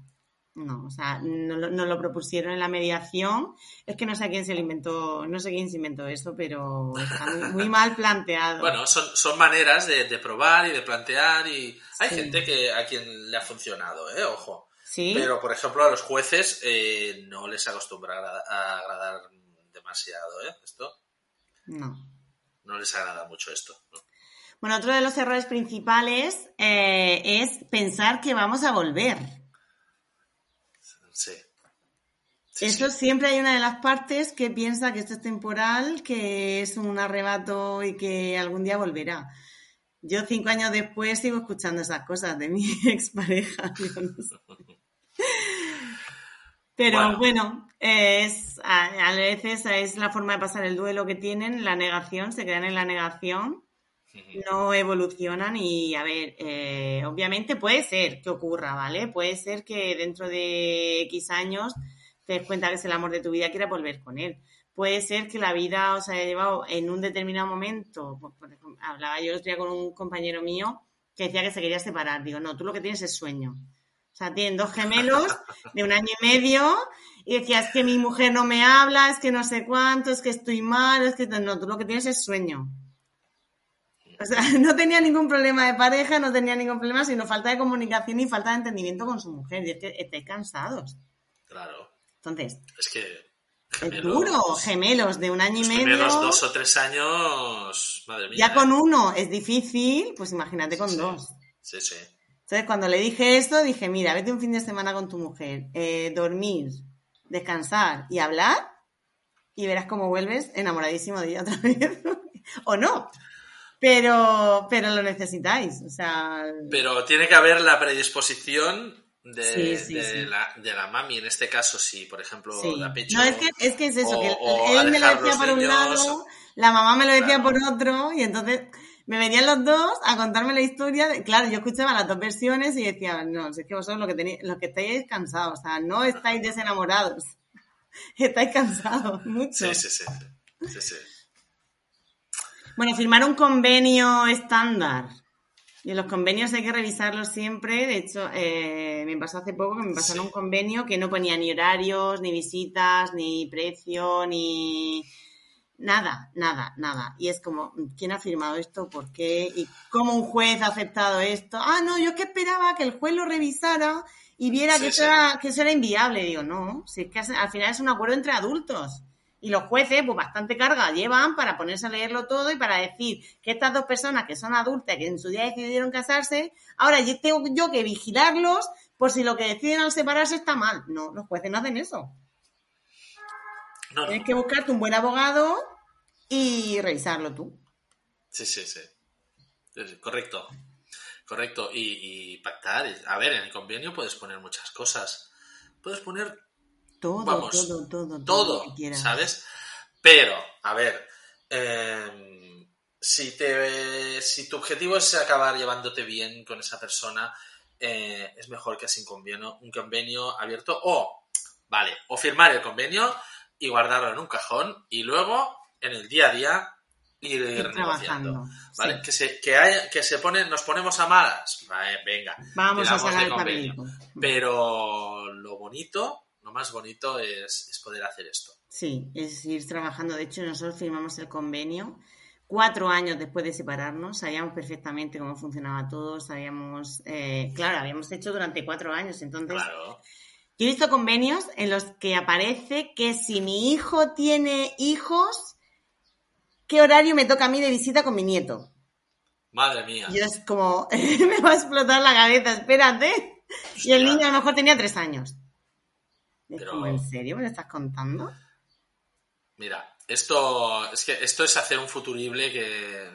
no, o sea, no, lo propusieron en la mediación. Es que no sé a quién se lo inventó, no sé quién se inventó eso, pero está muy, [LAUGHS] mal planteado. Bueno, son, maneras de, probar y de plantear y hay gente que a quien le ha funcionado, ¿eh? Ojo. Sí. Pero, por ejemplo, a los jueces eh, no les acostumbra a, agradar demasiado, ¿eh? Esto. No. No les agrada mucho esto. Bueno, otro de los errores principales eh, es pensar que vamos a volver. Sí. Eso siempre hay una de las partes que piensa que esto es temporal, que es un arrebato y que algún día volverá. Yo cinco años después sigo escuchando esas cosas de mi [LAUGHS] expareja. Pero bueno, es, a, veces es la forma de pasar el duelo que tienen, la negación, se quedan en la negación no evolucionan y, a ver, eh, obviamente puede ser que ocurra, ¿vale? Puede ser que dentro de X años te des cuenta que es el amor de tu vida quieras volver con él. Puede ser que la vida os haya llevado en un determinado momento, hablaba yo el otro día con un compañero mío que decía que se quería separar. Digo, no, tú lo que tienes es sueño. O sea, tienen dos gemelos de un año y medio y decía, es que mi mujer no me habla, es que no sé cuánto, es que estoy mal, es que no, tú lo que tienes es sueño. O sea, [LAUGHS] no tenía ningún problema de pareja, no tenía ningún problema, sino falta de comunicación y falta de entendimiento con su mujer. Y es que estáis cansados. Claro. Entonces, Es que. es duro, gemelos de un año y medio. primeros dos o tres años. Madre mía. Ya ¿eh? con uno es difícil, pues imagínate con Sí. dos. Sí, sí. Entonces, cuando le dije esto, dije, mira, vete un fin de semana con tu mujer, eh, dormir, descansar y hablar, y verás cómo vuelves enamoradísimo de ella otra [LAUGHS] vez. o no. Pero, pero lo necesitáis. O sea, Pero tiene que haber la predisposición de, Sí, sí, de sí. La, de la mami, en este caso, si por ejemplo da pecho. No, es que, es que es eso, o- que él me lo decía por un lado, la mamá me lo decía Claro. por otro, y entonces me venían los dos a contarme la historia. de- claro, yo escuchaba las dos versiones y decía, no, si es que vosotros lo que tenéis, los que estáis cansados, o sea, no estáis [LAUGHS] desenamorados, [LAUGHS] estáis cansados, mucho. Sí. sí, sí. Bueno, firmar un convenio estándar. Y los convenios hay que revisarlos siempre. De hecho, eh, me pasó hace poco que me pasaron Sí. un convenio que no ponía ni horarios, ni visitas, ni precio, ni nada, nada, nada. Y es como, ¿quién ha firmado esto? ¿Por qué? ¿Y cómo un juez ha aceptado esto? Ah, no, yo es que esperaba que el juez lo revisara y viera Sí, que, eso sí. era, que eso era inviable. Digo, no, si es que al final es un acuerdo entre adultos. Y los jueces, pues bastante carga llevan para ponerse a leerlo todo y para decir que estas dos personas que son adultas, que en su día decidieron casarse, ahora yo tengo yo que vigilarlos por si lo que deciden al separarse está mal. No, los jueces no hacen eso. No, no. Tienes que buscarte un buen abogado y revisarlo tú. Sí, sí, sí. Correcto. Correcto. Y, y pactar. A ver, en el convenio puedes poner muchas cosas. Puedes poner Todo, Vamos, todo, todo, todo, todo, que. ¿sabes? Pero, a ver, eh, si, te, si tu objetivo es acabar llevándote bien con esa persona, eh, es mejor que sin convenio, un convenio abierto o, vale, o firmar el convenio y guardarlo en un cajón y luego en el día a día ir, Ir negociando. ¿Vale? sí. Que se, que haya, que se pone, nos ponemos a malas. Vale, venga. Vamos a sacar el convenio. Pero lo bonito, lo más bonito es, es poder hacer esto. Sí, es ir trabajando. De hecho, nosotros firmamos el convenio cuatro años después de separarnos. Sabíamos perfectamente cómo funcionaba todo. Sabíamos, eh, claro, habíamos hecho durante cuatro años. Entonces, Claro. yo he visto convenios en los que aparece que si mi hijo tiene hijos, ¿qué horario me toca a mí de visita con mi nieto? Madre mía. Yo es como, [LAUGHS] me va a explotar la cabeza, espérate. Y el niño a lo mejor tenía tres años. Es Pero- como, ¿en serio me lo estás contando? Mira, esto es que esto es hacer un futurible que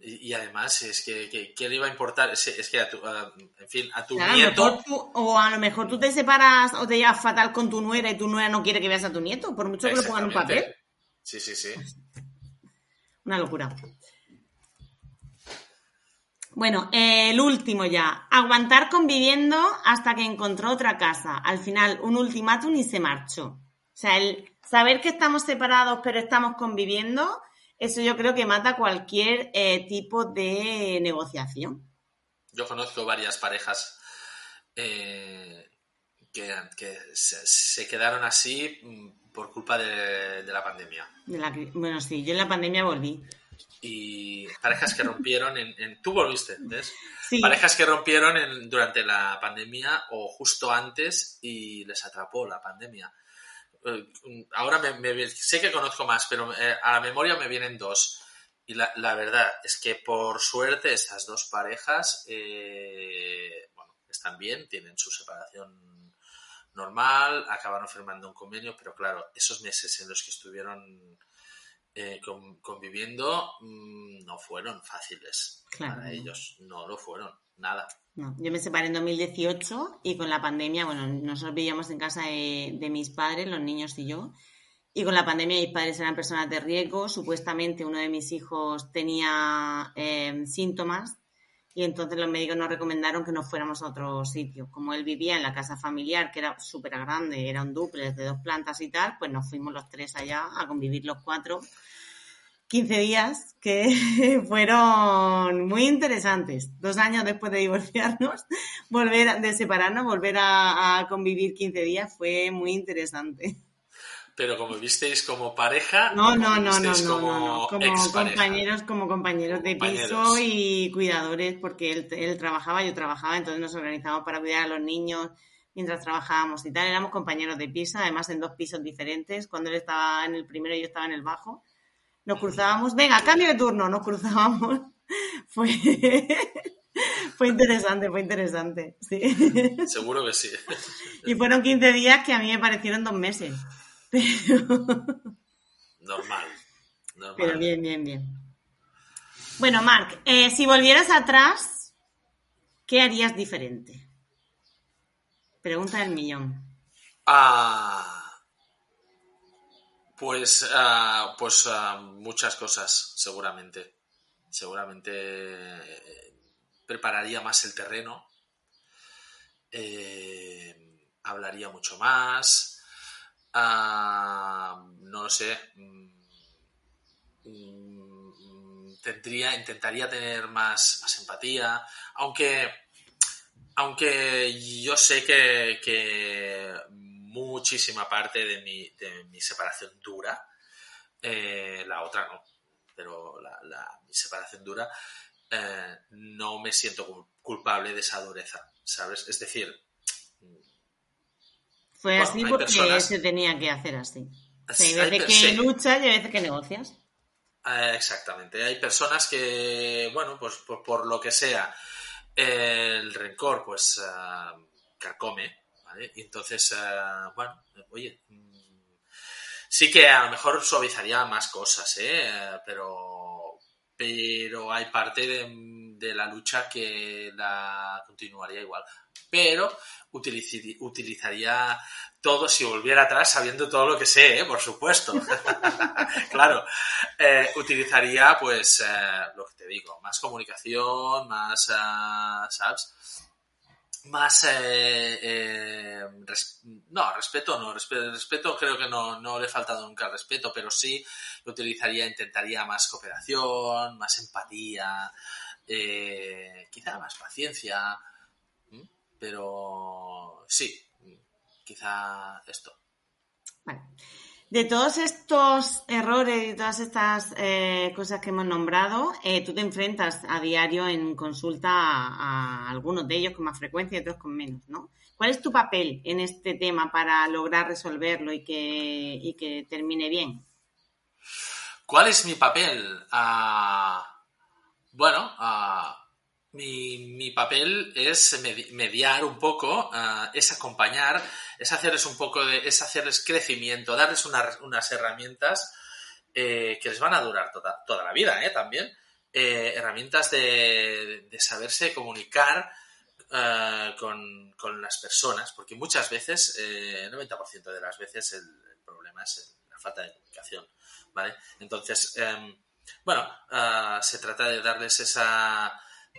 y, y además es que, que ¿qué le iba a importar? Es, es que a tu, a- en fin, a tu Claro, a lo nieto tú- o a lo mejor tú te separas o te llevas fatal con tu nuera y tu nuera no quiere que veas a tu nieto, por mucho que lo pongan en un papel. Sí, sí, sí. Una locura. Bueno, eh, el último ya. Aguantar conviviendo hasta que encontró otra casa. Al final, un ultimátum y se marchó. O sea, el saber que estamos separados pero estamos conviviendo, eso yo creo que mata cualquier eh, tipo de negociación. Yo conozco varias parejas eh, que, que se, se quedaron así mm, por culpa de, de la pandemia. De la cri- bueno, sí, yo en la pandemia volví. Y parejas que rompieron en... en- Tú volviste, Parejas que rompieron en- durante la pandemia o justo antes y les atrapó la pandemia. Eh, Ahora me, me- sé que conozco más, pero eh, a la memoria me vienen dos. Y la, la verdad es que por suerte estas dos parejas eh, bueno, están bien, tienen su separación normal, acabaron firmando un convenio, pero claro, esos meses en los que estuvieron eh, con- conviviendo mm, no fueron fáciles Claro. para ellos, no lo fueron, nada. No, yo me separé en 2018 y con la pandemia, bueno, nosotros vivíamos en casa de, de mis padres, los niños y yo, y con la pandemia mis padres eran personas de riesgo, supuestamente uno de mis hijos tenía eh, síntomas y entonces los médicos nos recomendaron que nos fuéramos a otro sitio. Como él vivía en la casa familiar, que era súper grande, era un dúplex de dos plantas y tal, pues nos fuimos los tres allá a convivir los cuatro. 15 días que [LAUGHS] fueron muy interesantes. Dos años después de divorciarnos, [LAUGHS] volver de separarnos, volver a, a convivir 15 días fue muy interesante. Pero como visteis como pareja, no, no, no, no, no, como no, no, como compañeros, como compañeros de piso y cuidadores, porque él, él trabajaba, yo trabajaba, entonces nos organizábamos para cuidar a los niños mientras trabajábamos y tal. Éramos compañeros de piso, además en dos pisos diferentes. Cuando él estaba en el primero y yo estaba en el bajo, nos cruzábamos. Venga, cambio de turno, nos cruzábamos. [LAUGHS] Fue, [LAUGHS] fue interesante, fue interesante. Sí. Seguro que sí. [LAUGHS] Y fueron 15 días que a mí me parecieron dos meses. Pero, Normal. normal. pero bien, bien, bien. Bueno, Marc, eh, si volvieras atrás, ¿qué harías diferente? Pregunta del millón. Ah, pues, ah, pues ah, muchas cosas, seguramente. Seguramente eh, prepararía más el terreno, eh, hablaría mucho más, ah, no sé, mm, mm, tendría, intentaría tener más, más empatía, aunque, aunque yo sé que, que muchísima parte de mi, de mi separación dura, eh, la otra no, pero la, la- mi separación dura, eh, no me siento cul- culpable de esa dureza, ¿sabes? Es decir, Fue Bueno, así porque personas- se tenía que hacer así. O sea, hay veces que sí. luchas y hay veces que negocias. Eh, exactamente. Hay personas que, bueno, pues por, por lo que sea, eh, el rencor, pues, ah, carcome, ¿vale? Y entonces, ah, bueno, oye, mm, sí que a lo mejor suavizaría más cosas, ¿eh? Eh, Pero, pero hay parte de, de la lucha que la continuaría igual. Pero utilizaría todo si volviera atrás sabiendo todo lo que sé, ¿eh? por supuesto. [LAUGHS] claro, eh, utilizaría, pues, eh, lo que te digo, más comunicación, más, ah, ¿sabes? Más, no, respeto no, respeto, respeto creo que no, no le he faltado nunca el respeto, pero sí lo utilizaría, intentaría más cooperación, más empatía, quizá más paciencia. Pero sí, quizá esto. Vale. De todos estos errores y todas estas eh, cosas que hemos nombrado, eh, tú te enfrentas a diario en consulta a, a algunos de ellos con más frecuencia y otros con menos, ¿no? ¿Cuál es tu papel en este tema para lograr resolverlo y que, y que termine bien? ¿Cuál es mi papel? Ah, bueno, ah, mi, mi papel es medi- mediar un poco, ah, es acompañar, es hacerles un poco de, es hacerles crecimiento, darles una- unas herramientas eh, que les van a durar toda, toda la vida, ¿eh? También. Eh, herramientas de, saberse comunicar eh, con, las personas, porque muchas veces, eh, el 90% de las veces, el, problema es la falta de comunicación, ¿vale? Entonces, em, bueno, ah, se trata de darles esa...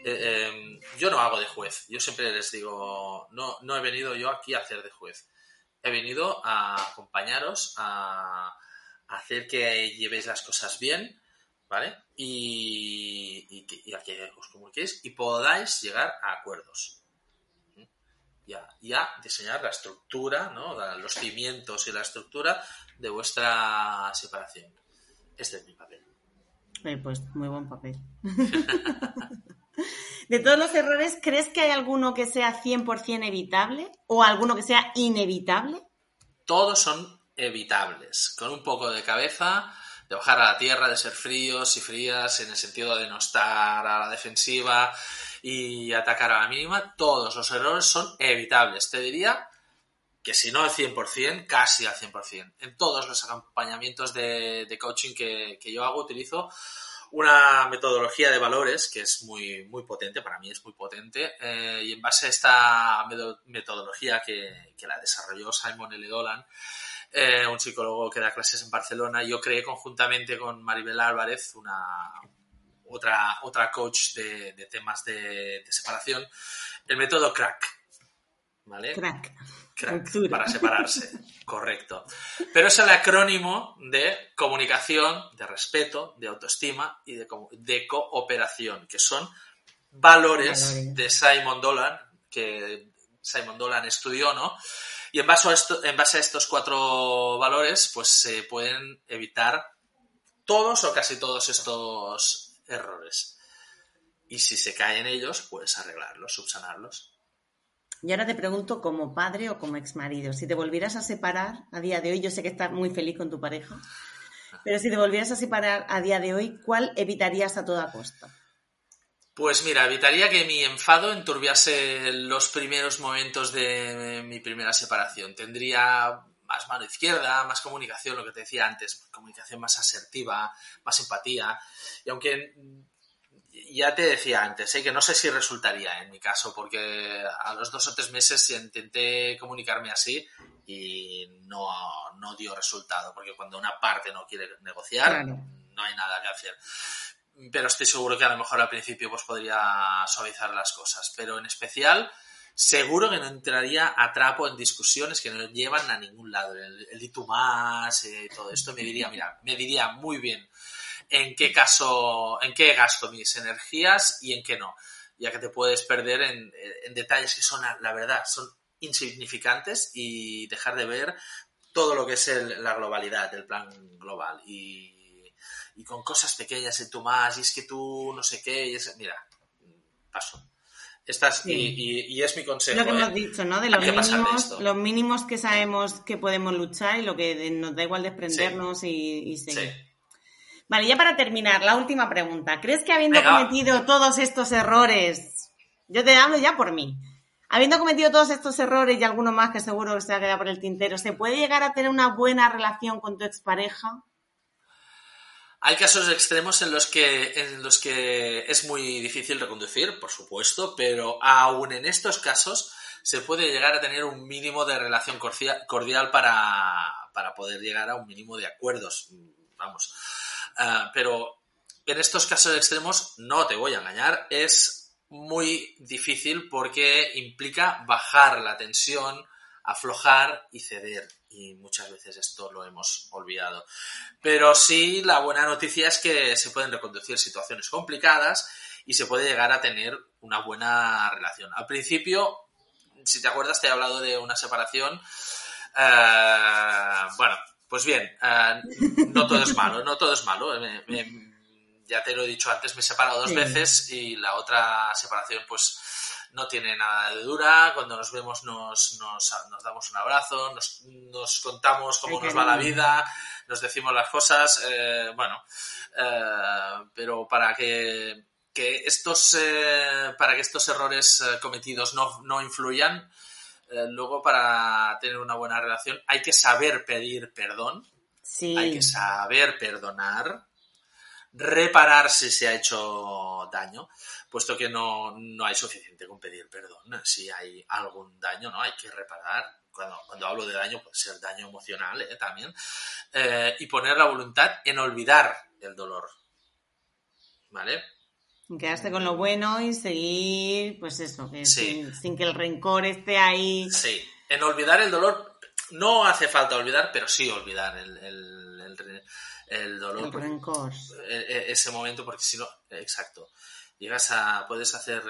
eh, em, yo no hago de juez, yo siempre les digo, no, no he venido yo aquí a hacer de juez, he venido a acompañaros, a, a hacer que llevéis las cosas bien, ¿vale? Y, y, que, y a que os comuniquéis y podáis llegar a acuerdos. Ya, ya diseñar la estructura, ¿no? Los cimientos y la estructura de vuestra separación. Este es mi papel. Eh, pues muy buen papel. [LAUGHS] De todos los errores, ¿crees que hay alguno que sea 100% evitable o alguno que sea inevitable? Todos son evitables. Con un poco de cabeza, de bajar a la tierra, de ser fríos y frías en el sentido de no estar a la defensiva y atacar a la mínima, todos los errores son evitables. Te diría que si no al 100%, casi al 100%. En todos los acompañamientos de, coaching que, que yo hago utilizo una metodología de valores que es muy, muy potente, para mí es muy potente, eh, y en base a esta metodología que, que la desarrolló Simon L. Dolan, eh, un psicólogo que da clases en Barcelona, yo creé conjuntamente con Maribel Álvarez, una otra, otra coach de, de temas de, de separación, el método CRACK. ¿Vale? Crack. Crack, para separarse, correcto. Pero es el acrónimo de comunicación, de respeto, de autoestima y de, co- de cooperación, que son valores, Valores. de Simon Dolan, que Simon Dolan estudió, ¿no? Y en base, a esto, en base a estos cuatro valores, pues se pueden evitar todos o casi todos estos errores. Y si se caen ellos, puedes arreglarlos, subsanarlos. Y ahora te pregunto como padre o como exmarido, si te volvieras a separar a día de hoy, yo sé que estás muy feliz con tu pareja, pero si te volvieras a separar a día de hoy, ¿cuál evitarías a toda costa? Pues mira, evitaría que mi enfado enturbiase los primeros momentos de mi primera separación. Tendría más mano izquierda, más comunicación, lo que te decía antes, comunicación más asertiva, más empatía. Y aunque ya te decía antes, ¿eh? que no sé si resultaría en mi caso, porque a los dos o tres meses intenté comunicarme así y no, no dio resultado, porque cuando una parte no quiere negociar, no hay nada que hacer. Pero estoy seguro que a lo mejor al principio pues podría suavizar las cosas, pero en especial seguro que no entraría a trapo en discusiones que no llevan a ningún lado. El, el y tú más, eh, todo esto me diría, mira, me diría muy bien en qué caso, en qué gasto mis energías y en qué no, ya que te puedes perder en, detalles que son, la verdad, son insignificantes y dejar de ver todo lo que es la globalidad, el plan global y, con cosas pequeñas en tu más y es que tú no sé qué y es, mira, paso. Estás, y, es mi consejo. Lo que hemos ¿eh? dicho, ¿no? De los mínimos, los mínimos que sabemos que podemos luchar y lo que nos da igual desprendernos y, seguir. Vale, ya para terminar, la última pregunta. ¿Crees que habiendo cometido todos estos errores, yo te hablo ya por mí, habiendo cometido todos estos errores y alguno más que seguro que se ha quedado por el tintero, ¿se puede llegar a tener una buena relación con tu expareja? Hay casos extremos en los que, en los que es muy difícil reconducir, por supuesto, pero aún en estos casos se puede llegar a tener un mínimo de relación cordial para, para poder llegar a un mínimo de acuerdos. Vamos, Ah, pero en estos casos extremos, no te voy a engañar, es muy difícil porque implica bajar la tensión, aflojar y ceder. Y muchas veces esto lo hemos olvidado. Pero sí, la buena noticia es que se pueden reconducir situaciones complicadas y se puede llegar a tener una buena relación. Al principio, si te acuerdas, te he hablado de una separación. Ah, bueno, pues bien, eh, no todo es malo, no todo es malo. ya te lo he dicho antes, me he separado dos veces y la otra separación pues no tiene nada de dura. Cuando nos vemos nos, nos, damos un abrazo, nos, contamos cómo nos va la vida, nos decimos las cosas. Eh, bueno, eh, pero para que, estos, para que estos errores cometidos no, no influyan, eh, luego para tener una buena relación hay que saber pedir perdón, hay que saber perdonar, reparar si se ha hecho daño, puesto que no, hay suficiente con pedir perdón. Si hay algún daño, ¿no? Hay que reparar. Cuando, cuando hablo de daño, puede ser daño emocional ¿eh? también. Eh, y poner la voluntad en olvidar el dolor. ¿Vale? Quedaste con lo bueno y seguir, pues eso, sin, que el rencor esté ahí. Sí, en olvidar el dolor, no hace falta olvidar, pero sí olvidar el, dolor. El rencor. E, e, ese momento, porque si no, exacto. Llegas a, puedes hacer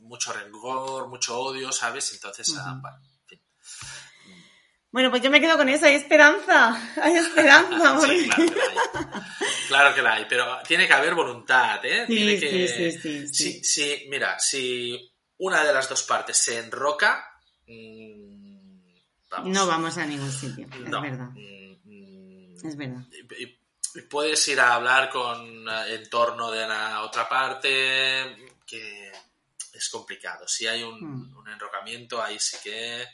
mucho rencor, mucho odio, ¿sabes? Entonces, ah, bueno, pues yo me quedo con eso, hay esperanza, hay esperanza. [LAUGHS] sí, claro, que la hay. pero tiene que haber voluntad, ¿eh? Sí, sí, sí, sí, Mira, si una de las dos partes se enroca, mm, no vamos a ningún sitio, es verdad. Mm, mm, es verdad. Puedes ir a hablar con eh, en torno de la otra parte, que es complicado. Si hay un, un enrocamiento, ahí sí que...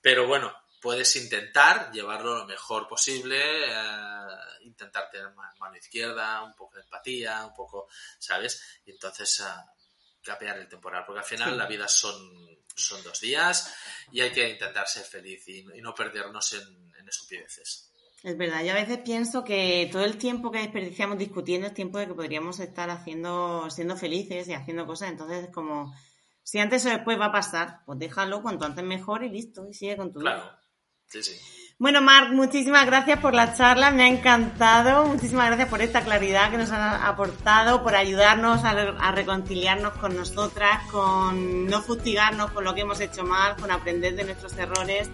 Pero bueno, puedes intentar llevarlo lo mejor posible, eh, intentar tener mano izquierda, un poco de empatía, un poco, ¿sabes? Y entonces uh, capear el temporal, porque al final la vida son, son dos días y hay que intentar ser feliz y, no perdernos en, en estupideces. Es verdad, yo a veces pienso que todo el tiempo que desperdiciamos discutiendo es tiempo de que podríamos estar haciendo, siendo felices y haciendo cosas, entonces es como, si antes o después va a pasar, pues déjalo cuanto antes mejor y listo, y sigue con tu vida. Bueno, Marc, muchísimas gracias por la charla, me ha encantado. Muchísimas gracias por esta claridad que nos ha aportado, por ayudarnos a, reconciliarnos con nosotras, con no fustigarnos con lo que hemos hecho mal, con aprender de nuestros errores,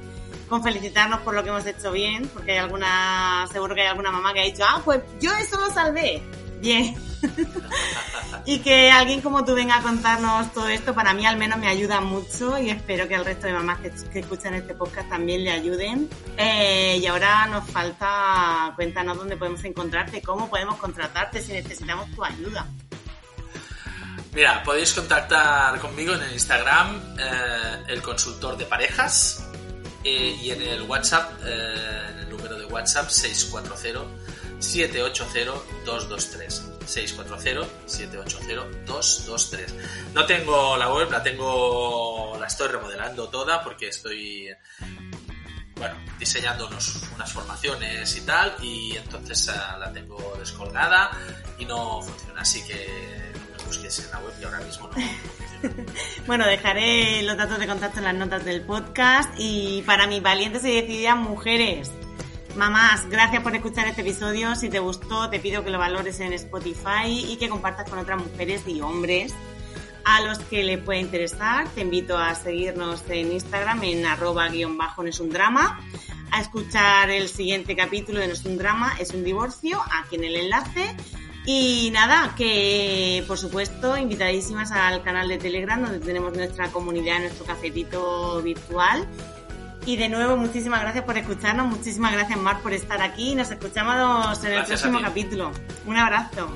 con felicitarnos por lo que hemos hecho bien, porque hay alguna, seguro que hay alguna mamá que ha dicho, ah, pues yo eso lo salvé. Bien. [LAUGHS] y que alguien como tú venga a contarnos todo esto, para mí al menos me ayuda mucho y espero que al resto de mamás que, escuchan este podcast también le ayuden. Eh, y ahora nos falta, cuéntanos dónde podemos encontrarte, cómo podemos contratarte si necesitamos tu ayuda. Mira, podéis contactar conmigo en el Instagram, eh, el consultor de parejas, eh, y en el WhatsApp, en el número de WhatsApp 640 780-223. 640-780-223. No tengo la web, la tengo, la estoy remodelando toda porque estoy, bueno, diseñando unas formaciones y tal, y entonces ah, la tengo descolgada y no funciona, así que no busquéis en la web que ahora mismo no. [LAUGHS] bueno, dejaré los datos de contacto en las notas del podcast y para mis valientes y decididas mujeres Mamás, gracias por escuchar este episodio. Si te gustó, te pido que lo valores en Spotify y que compartas con otras mujeres y hombres a los que le pueda interesar. Te invito a seguirnos en Instagram en arroba guion bajo no es un drama, a escuchar el siguiente capítulo de No es un drama, es un divorcio, aquí en el enlace. Y nada, que por supuesto invitadísimas al canal de Telegram donde tenemos nuestra comunidad, nuestro cafetito virtual y de nuevo, muchísimas gracias por escucharnos, muchísimas gracias Mar por estar aquí. Nos escuchamos en el próximo capítulo. Un abrazo.